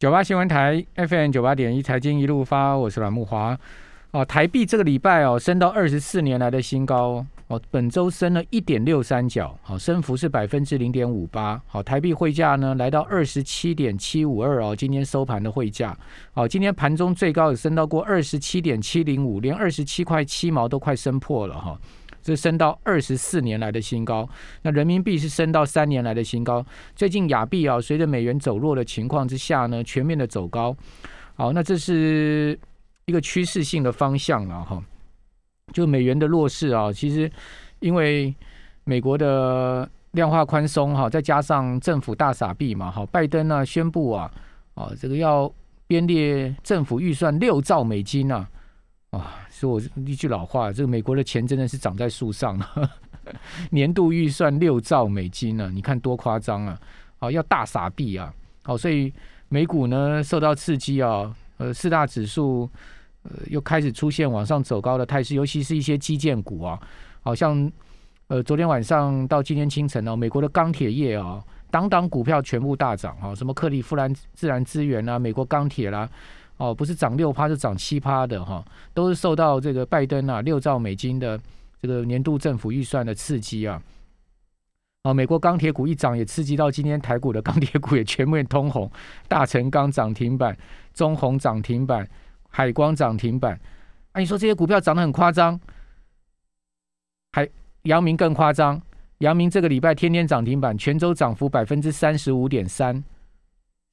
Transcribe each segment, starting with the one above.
九八新闻台 FM 九八点一财经一路发，我是阮木华。哦，台币这个礼拜哦升到二十四年来的新高哦，本周升了一点六三角，好，升幅是百分之零点五八。好，台币汇价呢来到二十七点七五二哦，今天收盘的汇价。好，今天盘中最高也升到过二十七点七零五，连二十七块七毛都快升破了哈，这升到二十四年来的新高。那人民币是升到三年来的新高。最近亚币啊，随着美元走弱的情况之下呢，全面的走高。好，那这是。一个趋势性的方向了哈，就美元的弱势啊，其实因为美国的量化宽松哈，再加上政府大傻币嘛，哈，拜登呢宣布啊，啊，这个要编列政府预算六兆美金啊，啊，说我一句老话，这个美国的钱真的是长在树上了，年度预算六兆美金呢，你看多夸张啊，好要大傻币啊，好，所以美股呢受到刺激啊，呃，四大指数。呃，又开始出现往上走高的态势，尤其是一些基建股啊，好像呃，昨天晚上到今天清晨呢，美国的钢铁业啊，当当股票全部大涨啊，什么克利夫兰自然资源啊，美国钢铁啦，哦，不是涨六趴是涨七趴的哈，都是受到这个拜登啊六兆美金的这个年度政府预算的刺激啊，哦，美国钢铁股一涨也刺激到今天台股的钢铁股也全面通红，大成钢涨停板，中红涨停板。海光涨停板，啊，你说这些股票涨得很夸张，还阳明更夸张，阳明这个礼拜天天涨停板，全周涨幅百分之三十五点三，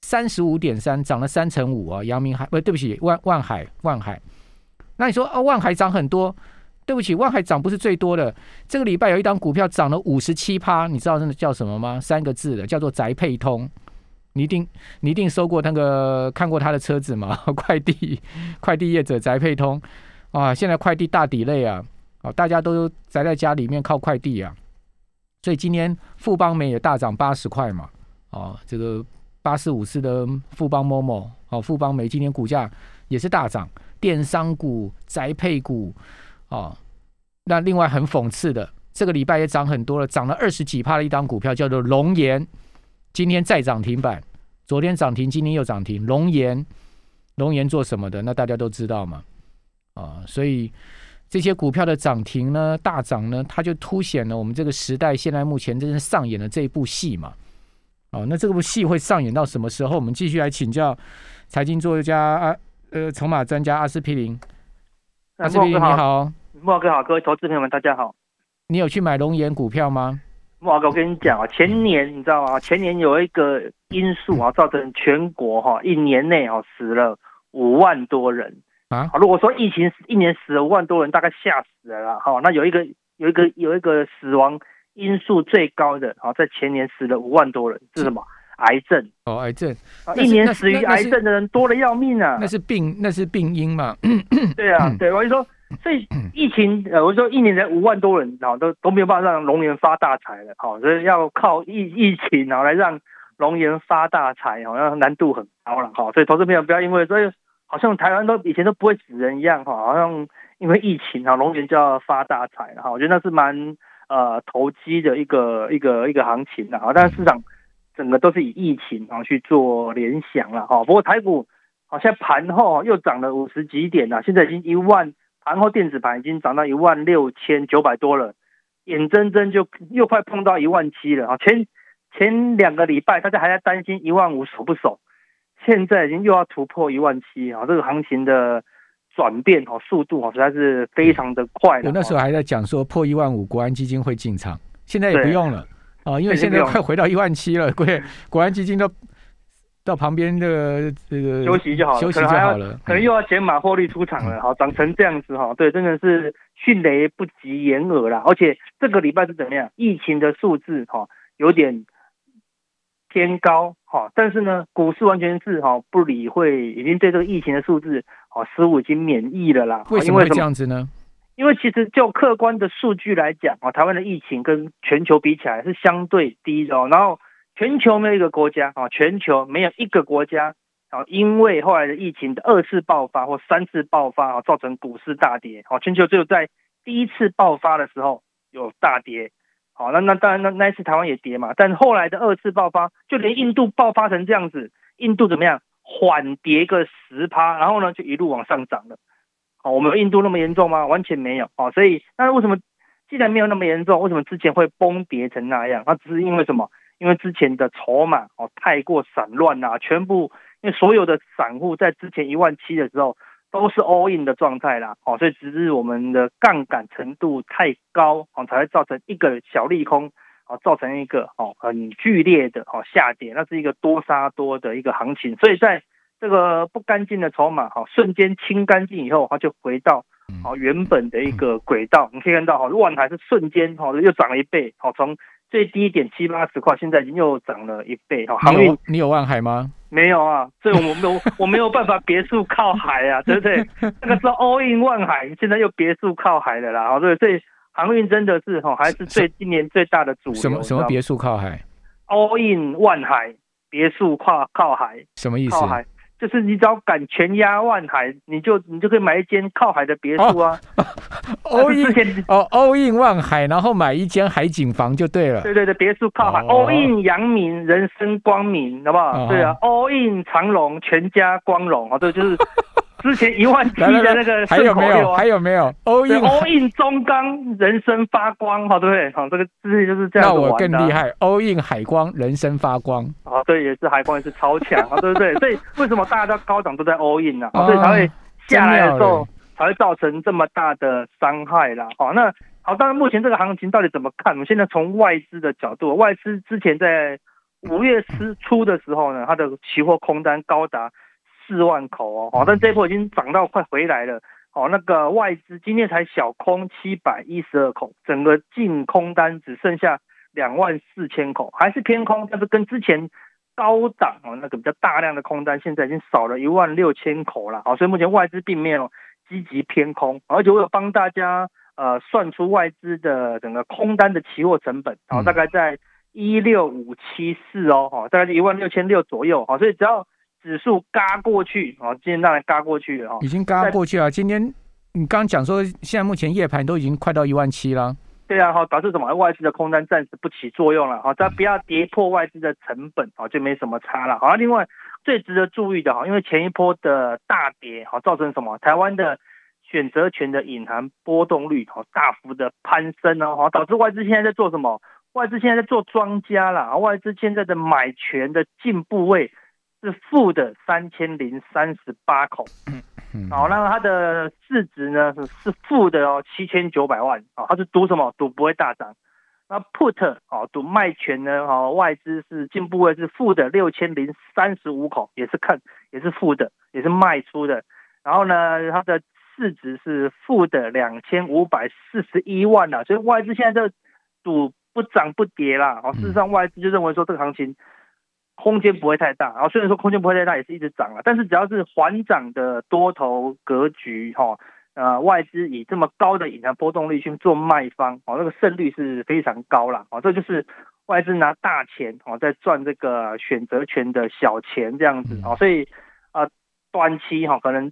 三十五点三涨了三成五啊！阳明海不对不起，万万海万海，那你说啊，万海涨很多，对不起，万海涨不是最多的，这个礼拜有一档股票涨了五十七趴，你知道那个叫什么吗？三个字的，叫做宅配通。你一定你一定收过那个看过他的车子吗？快递快递业者宅配通啊，现在快递大底类啊，啊，大家都宅在家里面靠快递啊，所以今天富邦美也大涨八十块嘛，啊，这个八四五四的富邦某某，哦，富邦美今天股价也是大涨，电商股宅配股啊，那另外很讽刺的，这个礼拜也涨很多了，涨了二十几趴的一档股票叫做龙岩。今天再涨停板，昨天涨停，今天又涨停。龙岩，龙岩做什么的？那大家都知道嘛，啊，所以这些股票的涨停呢，大涨呢，它就凸显了我们这个时代现在目前正在上演的这一部戏嘛。哦，那这部戏会上演到什么时候？我们继续来请教财经作家啊，呃，筹码专家阿司匹林。阿司匹林你好，莫哥好，各位投资朋友们大家好。你有去买龙岩股票吗？莫哥，我跟你讲啊，前年你知道吗？前年有一个因素啊，造成全国哈一年内哈死了五万多人啊。如果说疫情一年死了五万多人，大概吓死了啦。哈，那有一个有一个有一个死亡因素最高的啊，在前年死了五万多人是什么？癌症哦，癌症一年死于癌症的人多的要命啊。那是病，那是病因嘛？对啊，对，我就说。所以疫情，呃，我说一年才五万多人，然后都都没有办法让龙岩发大财了，好，所以要靠疫疫情然后来让龙岩发大财，好像难度很高了，好，所以投资朋友不要因为所以好像台湾都以前都不会死人一样，哈，好像因为疫情啊，龙岩就要发大财了，哈，我觉得那是蛮呃投机的一个一个一个行情的，啊，但是市场整个都是以疫情然后去做联想了，哈，不过台股好像盘后又涨了五十几点了，现在已经一万。盘后电子盘已经涨到一万六千九百多了，眼睁睁就又快碰到一万七了啊！前前两个礼拜大家还在担心一万五守不守，现在已经又要突破一万七啊！这个行情的转变哦，速度哦实在是非常的快。我那时候还在讲说破一万五，国安基金会进场，现在也不用了啊，因为现在快回到一万七了，国国安基金都。到旁边的这个休息就好了，休息就好了，可能又要减码获利出场了。好，涨成这样子哈，对，真的是迅雷不及掩耳啦。而且这个礼拜是怎么样？疫情的数字哈有点偏高哈，但是呢，股市完全是哈不理会，已经对这个疫情的数字哦似乎已经免疫了啦。为什么会这样子呢？因为其实就客观的数据来讲啊，台湾的疫情跟全球比起来是相对低的哦，然后。全球没有一个国家啊，全球没有一个国家啊，因为后来的疫情的二次爆发或三次爆发啊，造成股市大跌哦。全球只有在第一次爆发的时候有大跌，好，那那当然那那一次台湾也跌嘛，但后来的二次爆发，就连印度爆发成这样子，印度怎么样缓跌个十趴，然后呢就一路往上涨了。好，我们印度那么严重吗？完全没有。哦，所以那为什么既然没有那么严重，为什么之前会崩跌成那样？那只是因为什么？因为之前的筹码哦太过散乱啦，全部因为所有的散户在之前一万七的时候都是 all in 的状态啦。哦，所以只是我们的杠杆程度太高哦，才会造成一个小利空。哦，造成一个哦很剧烈的哦下跌，那是一个多杀多的一个行情，所以在这个不干净的筹码哈瞬间清干净以后，它就回到哦原本的一个轨道。你可以看到哈，万海是瞬间哈又涨了一倍，好从最低点七八十块，现在已经又涨了一倍哈。航运你有万海吗？没有啊，所以我没有我没有办法别墅靠海啊，对不对？那个时候 all in 万海，现在又别墅靠海的啦，好对，所以。航运真的是哈，还是最今年最大的主流。什么什么别墅靠海？All in 万海别墅靠靠海，什么意思？靠海就是你只要敢全压万海，你就你就可以买一间靠海的别墅啊。All in 哦，All in 万海，然后买一间海景房就对了。对对对，别墅靠海。All in 阳明，人生光明，好不好？对啊，All in 长隆，全家光荣啊，这就是。之前一万七的那个还有没有？还有没有？all in all in 中钢人生发光，好对不对？好，这个之前就是这样。那我更厉害，all in 海光人生发光。啊，对，也是海光也是超强啊，对不对？所以为什么大家都高涨都在 all in 呢？所以才会下来的时候才会造成这么大的伤害啦。好，那好，当然目前这个行情到底怎么看？我们现在从外资的角度，外资之前在五月初初的时候呢，它的期货空单高达。四万口哦，好，但这波已经涨到快回来了，哦，那个外资今天才小空七百一十二口，整个净空单只剩下两万四千口，还是偏空，但是跟之前高档哦那个比较大量的空单，现在已经少了一万六千口了，好，所以目前外资并没有积极偏空，而且我有帮大家呃算出外资的整个空单的期货成本，好，大概在一六五七四哦，哈，大概是一万六千六左右，好，所以只要指数嘎过去，哦，今天当然嘎过去了，哈，已经嘎过去了。今天你刚刚讲说，现在目前夜盘都已经快到一万七了。对啊，哈，导致什么？外资的空单暂时不起作用了，哈，它不要跌破外资的成本，哦，就没什么差了。好，另外最值得注意的，哈，因为前一波的大跌，哈，造成什么？台湾的选择权的隐含波动率，哈，大幅的攀升呢，哈，导致外资现在在做什么？外资现在在做庄家了，外资现在的买权的进部位。是负的三千零三十八口，好，那它的市值呢是是负的哦，七千九百万啊，它是赌什么？赌不会大涨。那 put 哦，赌卖权呢？哦，外资是进步位是负的六千零三十五口，也是看也是负的，也是卖出的。然后呢，它的市值是负的两千五百四十一万了，所以外资现在这赌不涨不跌啦。哦，事实上外资就认为说这个行情。空间不会太大，然后虽然说空间不会太大，也是一直涨了，但是只要是缓涨的多头格局，哈，呃，外资以这么高的隐含波动率去做卖方，哦，那个胜率是非常高了，哦，这就是外资拿大钱，哦，在赚这个选择权的小钱这样子，哦，所以啊，短期哈可能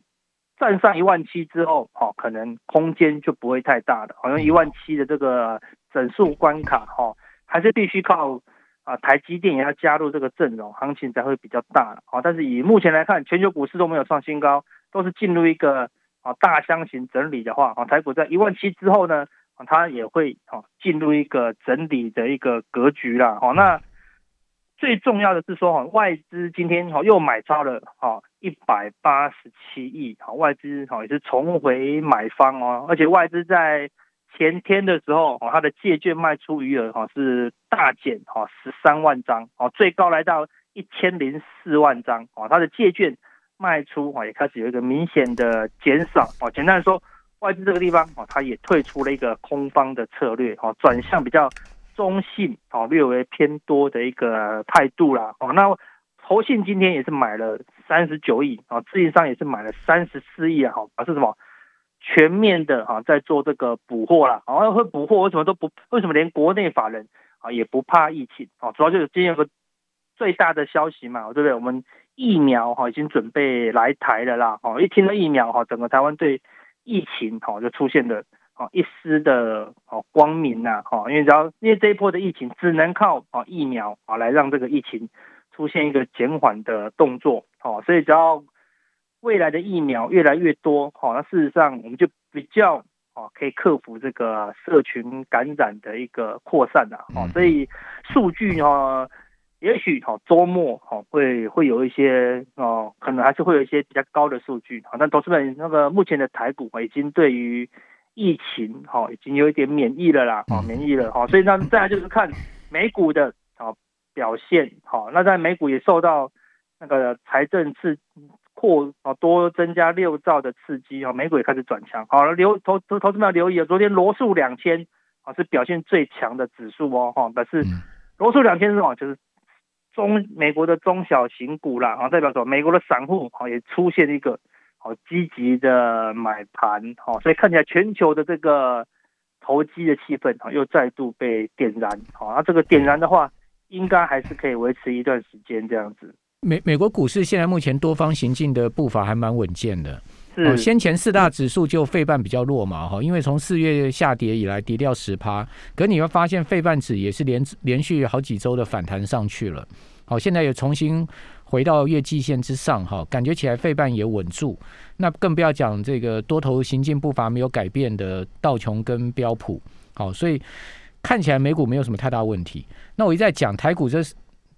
站上一万七之后，哈，可能空间就不会太大的，好像一万七的这个整数关卡，哈，还是必须靠。啊，台积电也要加入这个阵容，行情才会比较大啊，但是以目前来看，全球股市都没有创新高，都是进入一个啊大箱型整理的话，啊，台股在一万七之后呢，它也会啊进入一个整理的一个格局啦。好，那最重要的是说，哈，外资今天哈又买超了哈一百八十七亿，好，外资哈也是重回买方哦，而且外资在。前天的时候，哦，它的借券卖出余额，哈，是大减，哈，十三万张，哦，最高来到一千零四万张，哦，它的借券卖出，哦，也开始有一个明显的减少，哦，简单来说，外资这个地方，哦，它也退出了一个空方的策略，哦，转向比较中性，哦，略微偏多的一个态度啦，哦，那投信今天也是买了三十九亿，哦，自营商也是买了三十四亿啊，好，是什么？全面的哈，在做这个补货啦，啊，会补货，为什么都不？为什么连国内法人啊也不怕疫情？啊，主要就是今天有个最大的消息嘛，对不对？我们疫苗哈已经准备来台了啦，哦，一听到疫苗哈，整个台湾对疫情哈就出现了啊一丝的哦光明呐，哈，因为只要因为这一波的疫情只能靠啊疫苗啊来让这个疫情出现一个减缓的动作，哦，所以只要未来的疫苗越来越多，好，那事实上我们就比较好可以克服这个社群感染的一个扩散的，好，所以数据呢，也许哦周末哦会会有一些哦，可能还是会有一些比较高的数据，好，但投资们那个目前的台股已经对于疫情哈已经有一点免疫了啦，哦，免疫了，好，所以那再来就是看美股的哦表现，好，那在美股也受到。那个财政刺扩啊多增加六兆的刺激啊，美股也开始转强。好了，留投投投资们要留意啊，昨天罗素两千啊是表现最强的指数哦，哈，但是罗素两千是什么？就是中美国的中小型股啦，啊，代表说美国的散户啊也出现一个好积极的买盘，好，所以看起来全球的这个投机的气氛啊又再度被点燃，好，那这个点燃的话，应该还是可以维持一段时间这样子。美美国股市现在目前多方行进的步伐还蛮稳健的。哦，先前四大指数就费半比较弱嘛，哈，因为从四月下跌以来跌掉十趴，可你会发现费半指也是连连续好几周的反弹上去了。好，现在又重新回到月季线之上，哈，感觉起来费半也稳住。那更不要讲这个多头行进步伐没有改变的道琼跟标普。好，所以看起来美股没有什么太大问题。那我一再讲台股这是。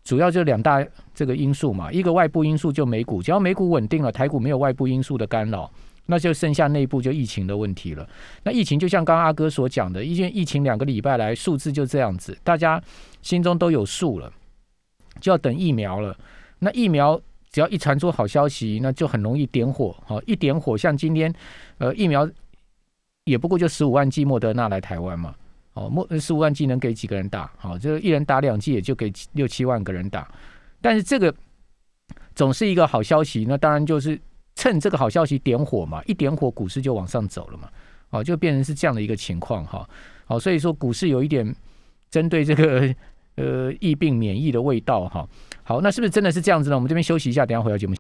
主要就两大这个因素嘛，一个外部因素就美股，只要美股稳定了，台股没有外部因素的干扰，那就剩下内部就疫情的问题了。那疫情就像刚刚阿哥所讲的，因为疫情两个礼拜来数字就这样子，大家心中都有数了，就要等疫苗了。那疫苗只要一传出好消息，那就很容易点火。好，一点火，像今天呃疫苗也不过就十五万剂莫德纳来台湾嘛。哦，莫十五万剂能给几个人打？好，就一人打两剂，也就给六七万个人打。但是这个总是一个好消息，那当然就是趁这个好消息点火嘛，一点火，股市就往上走了嘛。哦，就变成是这样的一个情况哈。好，所以说股市有一点针对这个呃疫病免疫的味道哈。好，那是不是真的是这样子呢？我们这边休息一下，等下回到节目。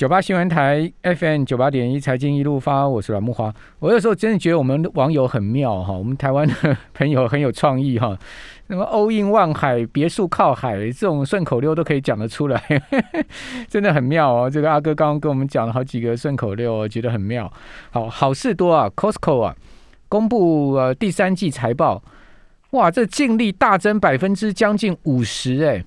九八新闻台 FM 九八点一财经一路发，我是阮木华。我有时候真的觉得我们网友很妙哈，我们台湾的朋友很有创意哈。什么欧印望海，别墅靠海，这种顺口溜都可以讲得出来，真的很妙哦。这个阿哥刚刚跟我们讲了好几个顺口溜，我觉得很妙。好好事多啊，Costco 啊，公布呃第三季财报，哇，这净利大增百分之将近五十哎。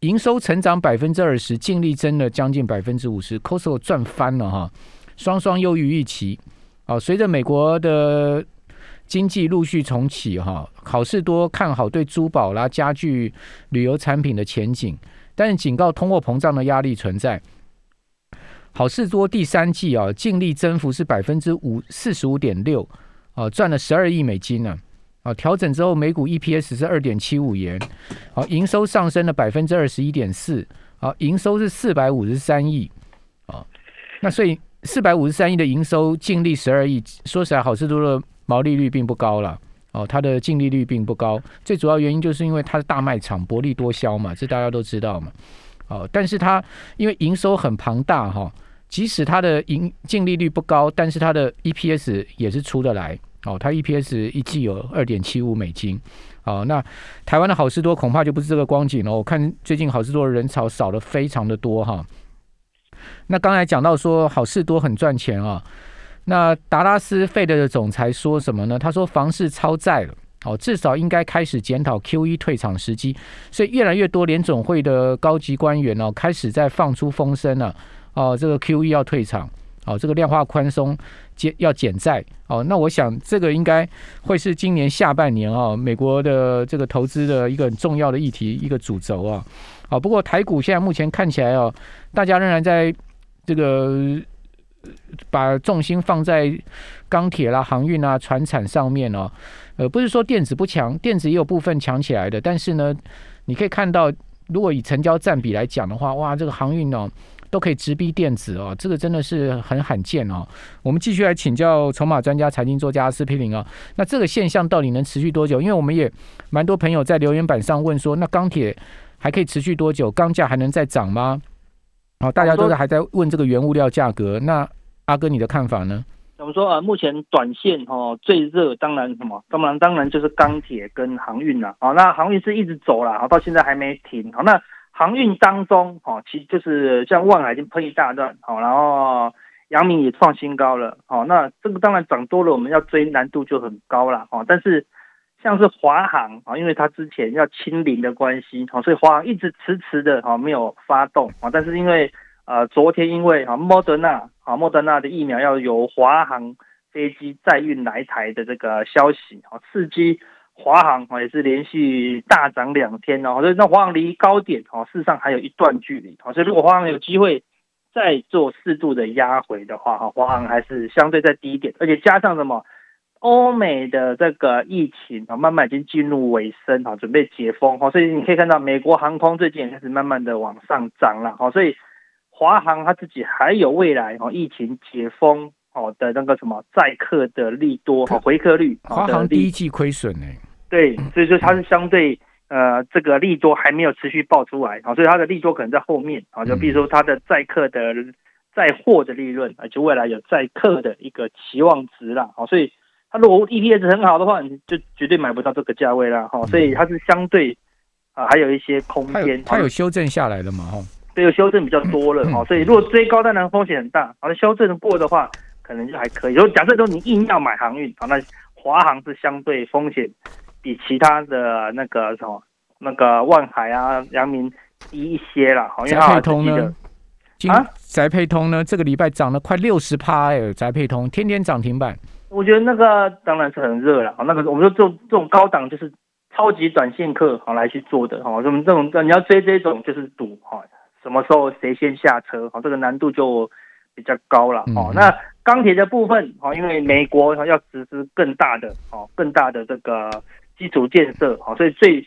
营收成长百分之二十，净利增了将近百分之五十，Costco 赚翻了哈，双双优于预期。哦，随着美国的经济陆续重启哈，好事多看好对珠宝啦、家具、旅游产品的前景，但是警告通货膨胀的压力存在。好事多第三季啊，净利增幅是百分之五四十五点六，哦，赚了十二亿美金呢。调整之后每股 EPS 是二点七五元，好，营收上升了百分之二十一点四，好，营收是四百五十三亿，啊，那所以四百五十三亿的营收，净利十二亿，说起来，好事多的毛利率并不高了，哦，它的净利率并不高，最主要原因就是因为它的大卖场薄利多销嘛，这大家都知道嘛，哦，但是它因为营收很庞大哈，即使它的盈净利率不高，但是它的 EPS 也是出得来。哦，它 EPS 一季有二点七五美金，哦，那台湾的好事多恐怕就不是这个光景了。我看最近好事多的人潮少了非常的多哈。那刚才讲到说好事多很赚钱啊，那达拉斯费德的总裁说什么呢？他说房市超载了，哦，至少应该开始检讨 Q E 退场时机。所以越来越多联总会的高级官员哦，开始在放出风声了，哦，这个 Q E 要退场。哦，这个量化宽松减要减债哦，那我想这个应该会是今年下半年啊，美国的这个投资的一个很重要的议题，一个主轴啊。好，不过台股现在目前看起来哦，大家仍然在这个把重心放在钢铁啦、航运啊、船产上面哦。呃，不是说电子不强，电子也有部分强起来的，但是呢，你可以看到，如果以成交占比来讲的话，哇，这个航运哦。都可以直逼电子哦，这个真的是很罕见哦。我们继续来请教筹码专家、财经作家斯皮林啊。那这个现象到底能持续多久？因为我们也蛮多朋友在留言板上问说，那钢铁还可以持续多久？钢价还能再涨吗？好，大家都是还在问这个原物料价格。那阿哥，你的看法呢？怎么说啊？目前短线哦最热，当然什么？当然当然就是钢铁跟航运了。好，那航运是一直走了，好到现在还没停。好，那航运当中，哦，其就是像万海已经喷一大段，好，然后阳明也创新高了，好，那这个当然涨多了，我们要追难度就很高了，哦，但是像是华航啊，因为它之前要清零的关系，好，所以华航一直迟迟的哈没有发动啊，但是因为呃昨天因为啊莫德纳啊莫德纳的疫苗要由华航飞机载运来台的这个消息，啊刺激。华航啊也是连续大涨两天哦，所以那华航离高点哦，事实上还有一段距离哦，所以如果华航有机会再做适度的压回的话哈，华航还是相对在低点，而且加上什么欧美的这个疫情啊，慢慢已经进入尾声啊，准备解封哈，所以你可以看到美国航空最近也开始慢慢的往上涨了哈，所以华航它自己还有未来哦，疫情解封哦的那个什么载客的利多回客率，华航第一季亏损呢。对，所以说它是相对呃这个利多还没有持续爆出来啊，所以它的利多可能在后面啊，就比如说它的载客的载货的利润，啊，就未来有载客的一个期望值啦，好，所以它如果 EPS 很好的话，你就绝对买不到这个价位啦，哈，所以它是相对啊还有一些空间，它有修正下来了嘛，哈，对，有修正比较多了，哈，所以如果追高当然风险很大，好，修正过的话可能就还可以。如果假设说你硬要买航运，好，那华航是相对风险。比其他的那个什么那个万海啊、阳明低一些了，好，因为配通呢，啊，宅配通呢，这个礼拜涨了快六十趴哎，宅配通天天涨停板。我觉得那个当然是很热了，那个我们说这种这种高档就是超级短线客好来去做的，哈，我们这种你要追这种就是赌哈，什么时候谁先下车，好，这个难度就比较高了，哦，那钢铁的部分，哦，因为美国要实施更大的，哦，更大的这个。基础建设好，所以最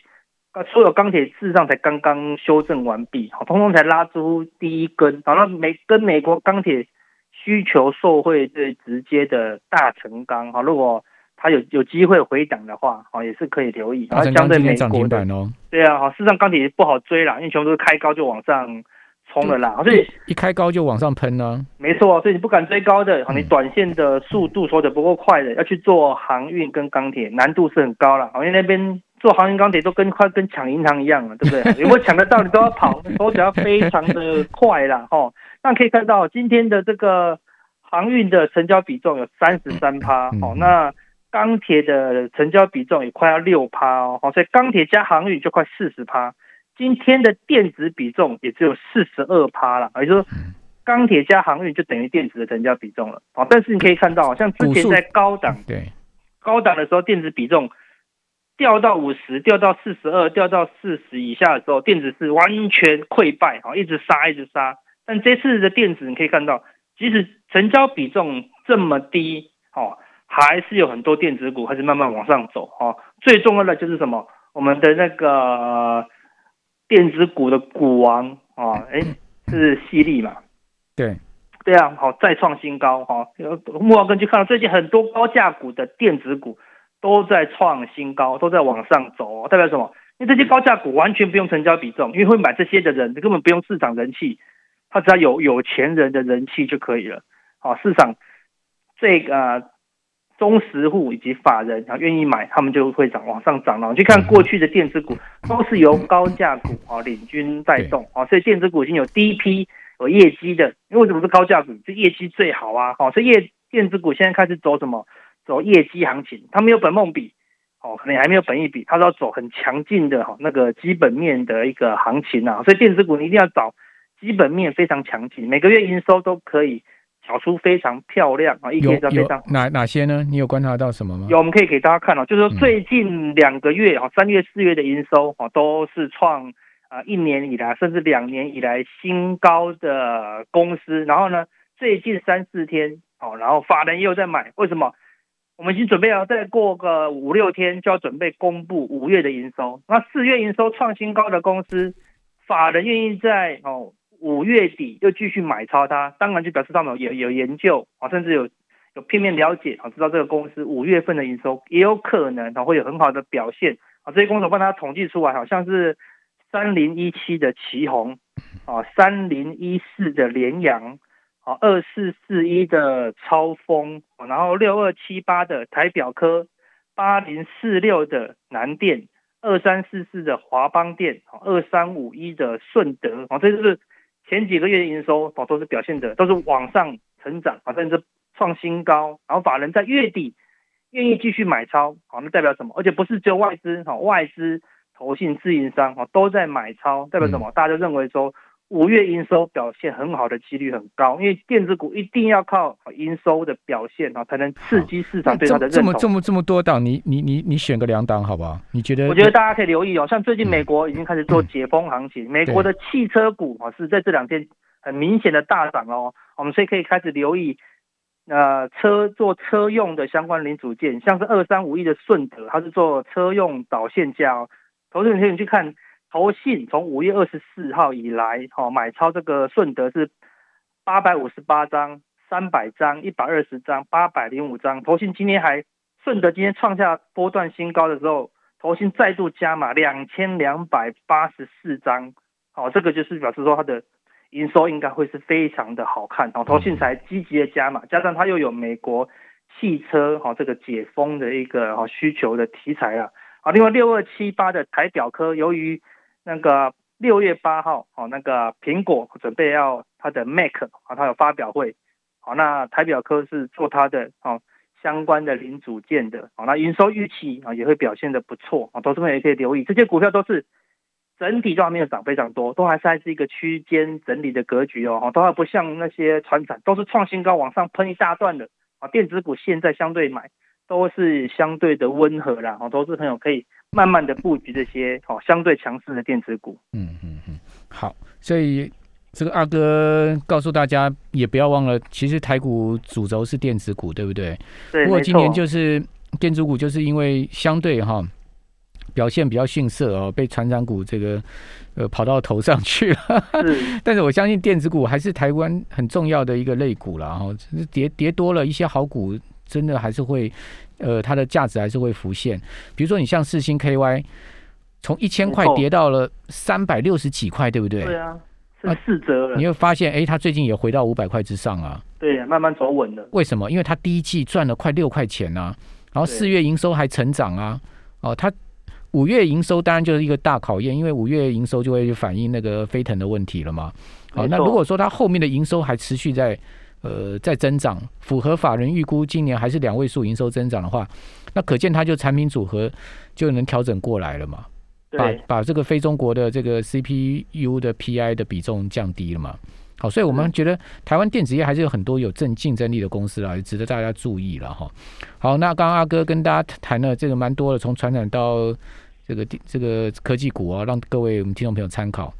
所有钢铁事实上才刚刚修正完毕，好，通通才拉出第一根，好，那美跟美国钢铁需求受惠最直接的大成钢，好，如果它有有机会回档的话，好，也是可以留意。然后相对美国的，对啊，好，事实上钢铁不好追啦，因为全部都是开高就往上冲了啦，所以一开高就往上喷呢。没错，所以你不敢追高的，好，你短线的速度说的不够快的，要去做航运跟钢铁，难度是很高了。好，因为那边做航运钢铁都跟快跟抢银行一样了，对不对？如果抢得到，你都要跑，手脚要非常的快啦。哈。那可以看到今天的这个航运的成交比重有三十三趴，哦，那钢铁的成交比重也快要六趴哦，好，所以钢铁加航运就快四十趴。今天的电子比重也只有四十二趴了，也就是说，钢铁加航运就等于电子的成交比重了。好，但是你可以看到，像之前在高档对高档的时候，电子比重掉到五十，掉到四十二，掉到四十以下的时候，电子是完全溃败，哈，一直杀，一直杀。但这次的电子你可以看到，即使成交比重这么低，哦，还是有很多电子股开始慢慢往上走。哦，最重要的就是什么？我们的那个。电子股的股王啊，哎，是犀利嘛？对，对啊，好，再创新高哈。木华根据看到最近很多高价股的电子股都在创新高，都在往上走，代表什么？因为这些高价股完全不用成交比重，因为会买这些的人根本不用市场人气，他只要有有钱人的人气就可以了。好，市场这个。中实户以及法人啊愿意买，他们就会涨往上涨了。你去看过去的电子股，都是由高价股啊领军带动啊，所以电子股已经有第一批有业绩的。因为什么是高价股？这业绩最好啊！好，所以业电子股现在开始走什么？走业绩行情。它没有本梦比，哦，可能还没有本益比，它是要走很强劲的哈那个基本面的一个行情啊。所以电子股你一定要找基本面非常强劲，每个月营收都可以。小出非常漂亮啊，一天都非常哪哪些呢？你有观察到什么吗？有，我们可以给大家看哦，就是说最近两个月啊，三月、四月的营收啊，都是创啊一年以来甚至两年以来新高的公司。然后呢，最近三四天哦，然后法人也有在买，为什么？我们已经准备要再过个五六天就要准备公布五月的营收。那四月营收创新高的公司，法人愿意在哦。五月底又继续买超它，当然就表示他们有有研究啊，甚至有有片面了解啊，知道这个公司五月份的营收也有可能啊会有很好的表现啊。这些公司帮他统计出来，好像是三零一七的旗宏啊，三零一四的联阳啊，二四四一的超风，然后六二七八的台表科，八零四六的南电，二三四四的华邦电，二三五一的顺德，哦，这就是前几个月的营收哦，都是表现的都是往上成长啊，甚至创新高。然后法人在月底愿意继续买超，好，那代表什么？而且不是只有外资，哈，外资、投信、自营商，哈，都在买超，代表什么？大家就认为说。五月营收表现很好的几率很高，因为电子股一定要靠营收的表现啊，才能刺激市场对它的认同。这么这么这么多档，你你你你选个两档好不好？你觉得？我觉得大家可以留意哦，像最近美国已经开始做解封行情，美国的汽车股啊是在这两天很明显的大涨哦，我们所以可以开始留意呃车做车用的相关零组件，像是二三五亿的顺德，它是做车用导线架哦，投资人可以去看。投信从五月二十四号以来，哈买超这个顺德是八百五十八张、三百张、一百二十张、八百零五张。投信今天还顺德今天创下波段新高的时候，投信再度加码两千两百八十四张，好，这个就是表示说它的营收应该会是非常的好看，好，投信才积极的加码，加上它又有美国汽车哈这个解封的一个哈需求的题材啊，好，另外六二七八的台表科由于那个六月八号，哦，那个苹果准备要它的 Mac，啊，它有发表会，好，那台表科是做它的哦相关的零组件的，好，那营收预期啊也会表现的不错，啊，投资们也可以留意，这些股票都是整体都还没有涨非常多，都还是还是一个区间整理的格局哦，都还不像那些船产都是创新高往上喷一大段的，啊，电子股现在相对买都是相对的温和啦，哦，投资朋友可以。慢慢的布局这些哦相对强势的电子股。嗯嗯嗯，好，所以这个二哥告诉大家，也不要忘了，其实台股主轴是电子股，对不对？对。不过今年就是电子股，就是因为相对哈表现比较逊色哦，被船长股这个呃跑到头上去了。但是我相信电子股还是台湾很重要的一个类股了哈，跌跌多了一些好股，真的还是会。呃，它的价值还是会浮现。比如说，你像四星 KY，从一千块跌到了三百六十几块，对不对？对啊，是四折了。你会发现，哎，它最近也回到五百块之上啊。对，慢慢走稳了。为什么？因为它第一季赚了快六块钱啊，然后四月营收还成长啊。哦，它五月营收当然就是一个大考验，因为五月营收就会反映那个飞腾的问题了嘛。好，那如果说它后面的营收还持续在。呃，在增长，符合法人预估，今年还是两位数营收增长的话，那可见它就产品组合就能调整过来了嘛？把把这个非中国的这个 CPU 的 PI 的比重降低了嘛？好，所以我们觉得台湾电子业还是有很多有正竞争力的公司啊，值得大家注意了哈。好，那刚刚阿哥跟大家谈了这个蛮多的，从传染到这个这个科技股啊，让各位我们听众朋友参考。